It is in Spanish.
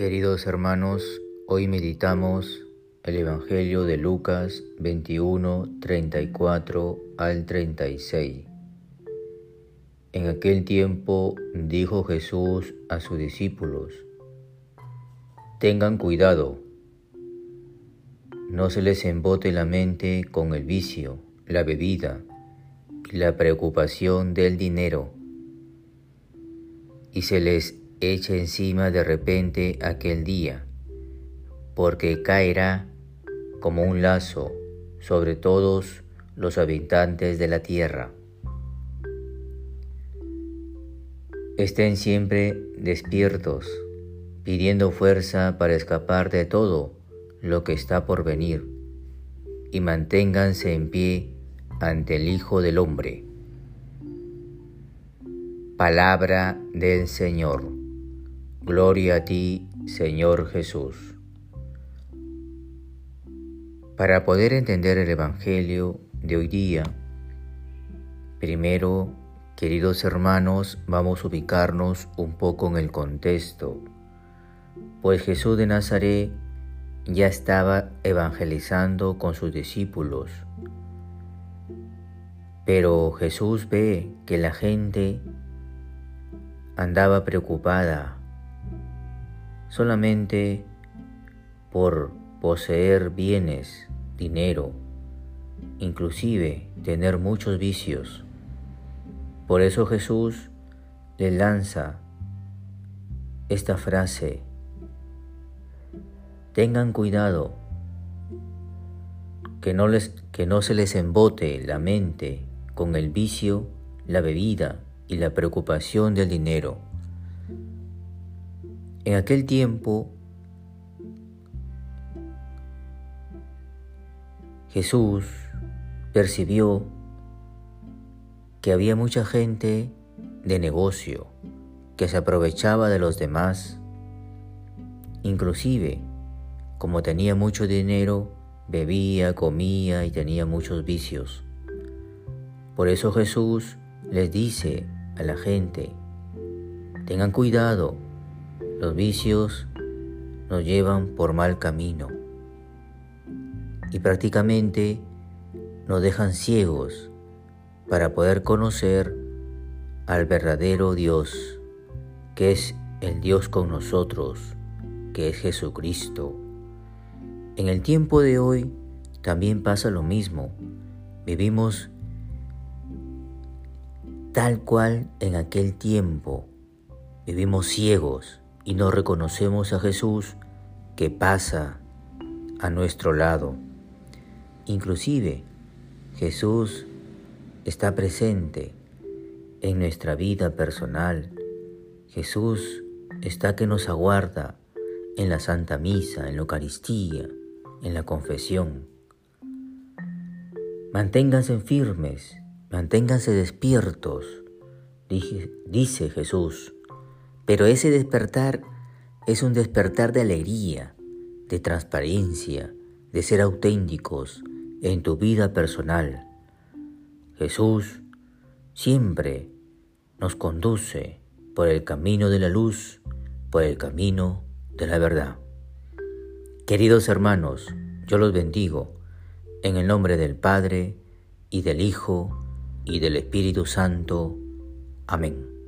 Queridos hermanos, hoy meditamos el Evangelio de Lucas 21, 34 al 36. En aquel tiempo dijo Jesús a sus discípulos, Tengan cuidado, no se les embote la mente con el vicio, la bebida y la preocupación del dinero, y se les eche encima de repente aquel día, porque caerá como un lazo sobre todos los habitantes de la tierra. Estén siempre despiertos, pidiendo fuerza para escapar de todo lo que está por venir, y manténganse en pie ante el Hijo del Hombre. Palabra del Señor. Gloria a ti, Señor Jesús. Para poder entender el Evangelio de hoy día, primero, queridos hermanos, vamos a ubicarnos un poco en el contexto, pues Jesús de Nazaret ya estaba evangelizando con sus discípulos, pero Jesús ve que la gente andaba preocupada solamente por poseer bienes, dinero, inclusive tener muchos vicios. Por eso Jesús le lanza esta frase, tengan cuidado, que no, les, que no se les embote la mente con el vicio, la bebida y la preocupación del dinero en aquel tiempo, Jesús percibió que había mucha gente de negocio que se aprovechaba de los demás. Inclusive, como tenía mucho dinero, bebía, comía y tenía muchos vicios. Por eso Jesús les dice a la gente, tengan cuidado los vicios nos llevan por mal camino y prácticamente nos dejan ciegos para poder conocer al verdadero Dios, que es el Dios con nosotros, que es Jesucristo. En el tiempo de hoy también pasa lo mismo. Vivimos tal cual en aquel tiempo. Vivimos ciegos y no reconocemos a Jesús que pasa a nuestro lado. Inclusive Jesús está presente en nuestra vida personal. Jesús está que nos aguarda en la Santa Misa, en la Eucaristía, en la confesión. Manténganse firmes, manténganse despiertos, dice Jesús pero ese despertar es un despertar de alegría, de transparencia, de ser auténticos en tu vida personal. Jesús siempre nos conduce por el camino de la luz, por el camino de la verdad. Queridos hermanos, yo los bendigo en el nombre del Padre y del Hijo y del Espíritu Santo. Amén.